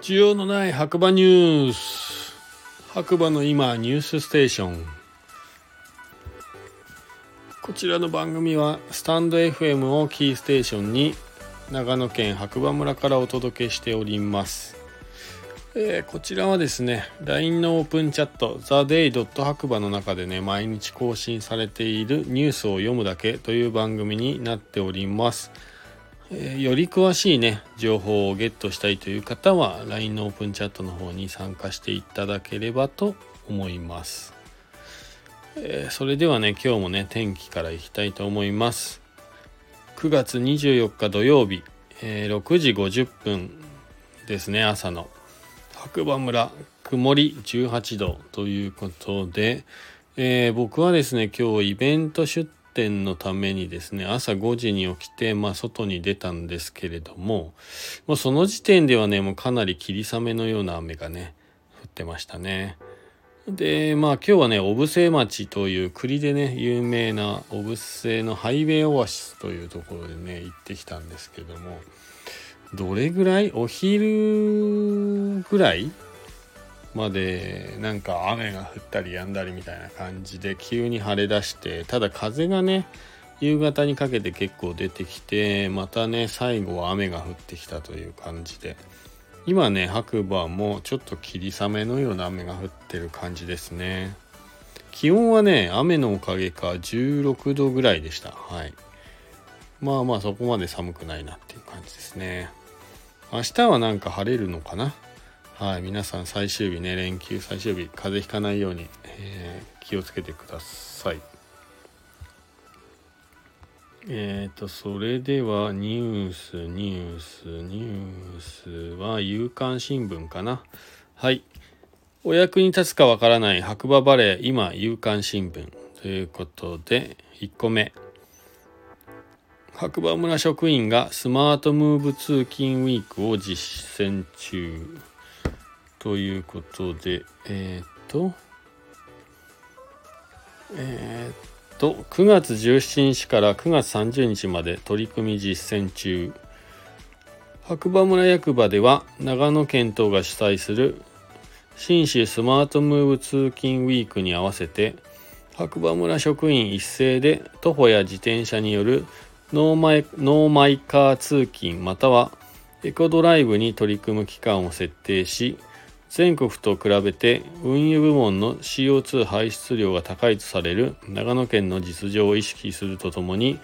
需要のない白馬ニュース。白馬の今ニュースステーション。こちらの番組はスタンド FM をキーステーションに長野県白馬村からお届けしております、えー、こちらはですね LINE のオープンチャット TheDay. 白馬の中でね毎日更新されているニュースを読むだけという番組になっております。えー、より詳しいね情報をゲットしたいという方は LINE のオープンチャットの方に参加していただければと思います、えー、それではね今日もね天気からいきたいと思います。9月24日土曜日、え、6時50分ですね朝の。白馬村曇り18度ということで、えー、僕はですね今日イベント出店のためにですね、朝5時に起きて、まあ、外に出たんですけれども、もうその時点ではね、もうかなり霧雨のような雨がね、降ってましたね。で、まあ今日はね、小布施町という栗でね、有名な小布施のハイウェイオアシスというところでね、行ってきたんですけども、どれぐらいお昼ぐらいまでなんか雨が降ったり止んだりみたいな感じで急に晴れ出してただ風がね夕方にかけて結構出てきてまたね最後は雨が降ってきたという感じで。今ね白馬もちょっと霧雨のような雨が降ってる感じですね。気温はね雨のおかげか16度ぐらいでした。はい。まあまあそこまで寒くないなっていう感じですね明日はなんか晴れるのかな？はい、皆さん最終日ね、連休最終日、風邪ひかないように、えー、気をつけてください。えっ、ー、と、それではニュース、ニュース、ニュースは夕刊新聞かな？はい。お役に立つかわからない白馬バレー、今、夕刊新聞ということで、1個目。白馬村職員がスマートムーブ通勤ウィークを実践中。ということで、えー、っと、えー、っと、9月17日から9月30日まで取り組み実践中。白馬村役場では長野県等が主催する信州スマートムーブ通勤ウィークに合わせて白馬村職員一斉で徒歩や自転車によるノーマイノーマイカー通勤またはエコドライブに取り組む期間を設定し全国と比べて運輸部門の CO2 排出量が高いとされる長野県の実情を意識するとともに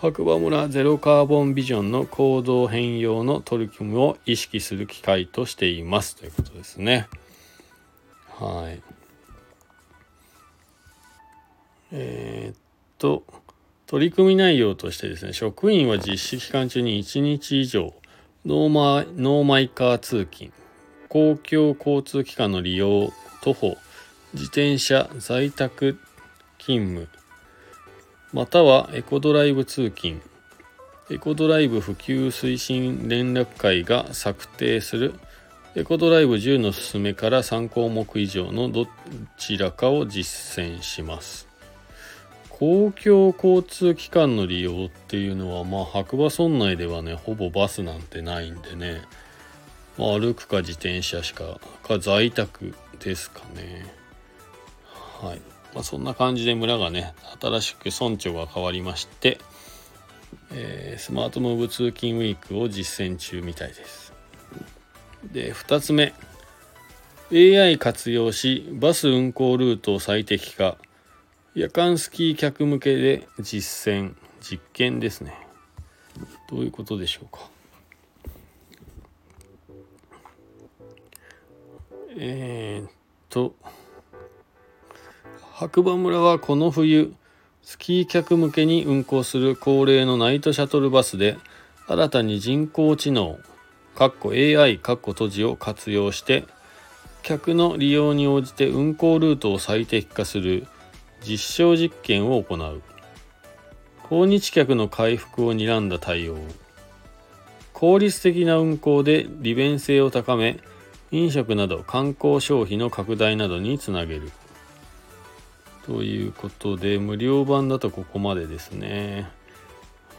白馬村ゼロカーボンビジョンの行動変容の取り組みを意識する機会としていますということですね。はい。えー、っと取り組み内容としてですね職員は実施期間中に1日以上ノーマノーマイカー通勤公共交通機関の利用、徒歩、自転車、在宅勤務、またはエコドライブ通勤、エコドライブ普及推進連絡会が策定するエコドライブ10の勧めから3項目以上のどちらかを実践します。公共交通機関の利用っていうのは、まあ、白馬村内ではね、ほぼバスなんてないんでね、まあ、歩くか自転車しかか在宅ですかね。はい、まあ、そんな感じで村がね新しく村長が変わりまして、えー、スマートムーブ通勤ウィークを実践中みたいです。で2つ目。AI 活用しバス運行ルートを最適化。夜間スキー客向けで実践実験ですね。どういうことでしょうか？えー、っと白馬村はこの冬スキー客向けに運行する恒例のナイトシャトルバスで新たに人工知能かっこ AI かっこ閉じを活用して客の利用に応じて運行ルートを最適化する実証実験を行う。訪日客の回復を睨んだ対応。効率的な運行で利便性を高め飲食など観光消費の拡大などにつなげる。ということで無料版だとここまでですね。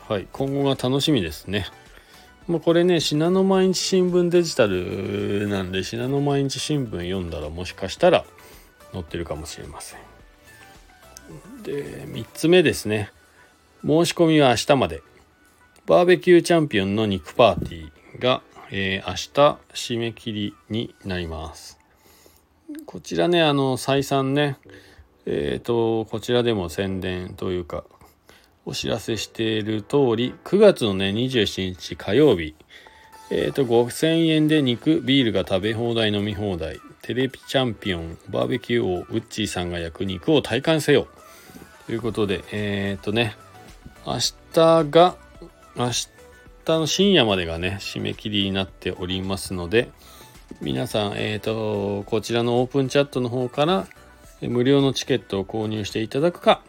はい今後が楽しみですね。まあ、これね信濃毎日新聞デジタルなんで信濃毎日新聞読んだらもしかしたら載ってるかもしれません。で3つ目ですね。申し込みは明日まで。バーベキューチャンピオンの肉パーティーが、えー、明日締め切りになります。こちらねあの再三ねえっ、ー、とこちらでも宣伝というかお知らせしている通り9月のね27日火曜日えっ、ー、と5000円で肉ビールが食べ放題飲み放題テレビチャンピオンバーベキュー王ウッチーさんが焼く肉を体感せよ。ということでえっ、とね明日が明日の深夜までがね締め切りになっておりますので皆さんえっ、とこちらのオープンチャットの方から無料のチケットを購入していただくか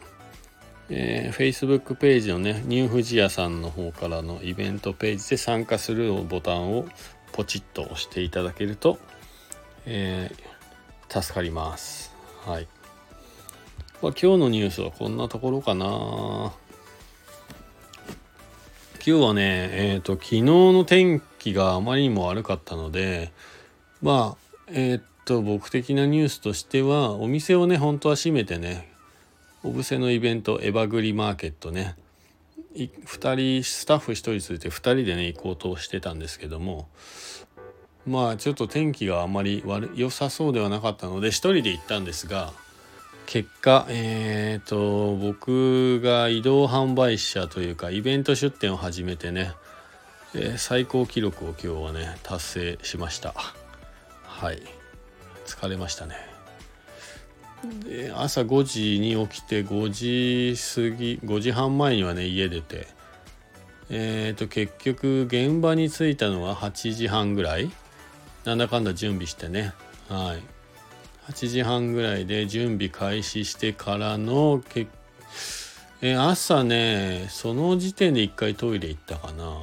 えー、Facebook ページのね、ニューフジヤさんの方からのイベントページで参加するボタンをポチッと押していただけると、えー、助かります。はい。まあ、今日のニュースはこんなところかな。今日はね、えっ、ー、と、昨日の天気があまりにも悪かったので、まあ、えっ、と、僕的なニュースとしては、お店をね、本当は閉めてね、小布施のイベントエバグリマーケットね2人スタッフ1人連れて2人でね行こうとしてたんですけどもまあちょっと天気があまり悪良さそうではなかったので1人で行ったんですが結果えっ、ー、と僕が移動販売車というかイベント出店を始めてね、えー、最高記録を今日はね達成しました。はい。疲れましたね。で朝5時に起きて5時過ぎ5時半前にはね家出てえっ、ー、と結局現場に着いたのは8時半ぐらい。なんだかんだ準備してね。はい。8時半ぐらいで準備開始してからのけ、え、朝ねその時点で一回トイレ行ったかな。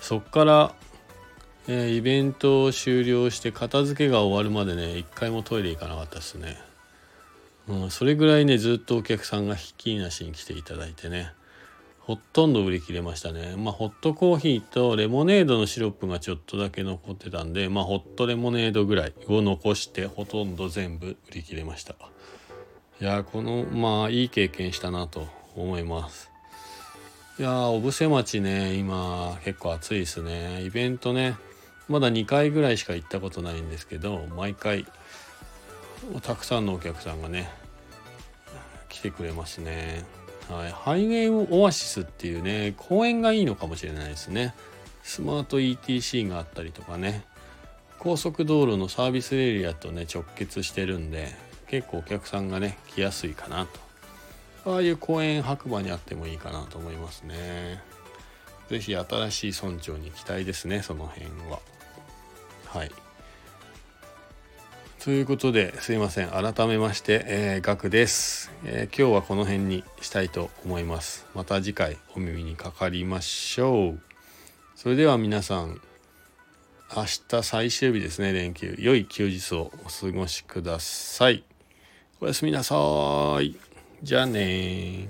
そっから、え、イベントを終了して片付けが終わるまでね一回もトイレ行かなかったですね。うん、それぐらいねずっとお客さんがひっきりなしに来ていただいてね。ほとんど売り切れましたね。まあホットコーヒーとレモネードのシロップがちょっとだけ残ってたんでまあホットレモネードぐらいを残してほとんど全部売り切れました。いやこのまあいい経験したなと思います。いや小布施町ね今結構暑いですね。イベントねまだ2回ぐらいしか行ったことないんですけど毎回たくさんのお客さんがね来てくれますね。はい、ハイウェイオアシスっていうね公園がいいのかもしれないですね。スマート ETC があったりとかね。高速道路のサービスエリアとね直結してるんで結構お客さんがね来やすいかなと。ああいう公園白馬にあってもいいかなと思いますね。是非新しい村長に期待ですねその辺は。はい。ということですいません。改めまして、えー、ガクです、えー、今日はこの辺にしたいと思います。また次回お耳にかかりましょう。それでは皆さん明日最終日ですね連休。良い休日をお過ごしください。おやすみなさい。じゃあね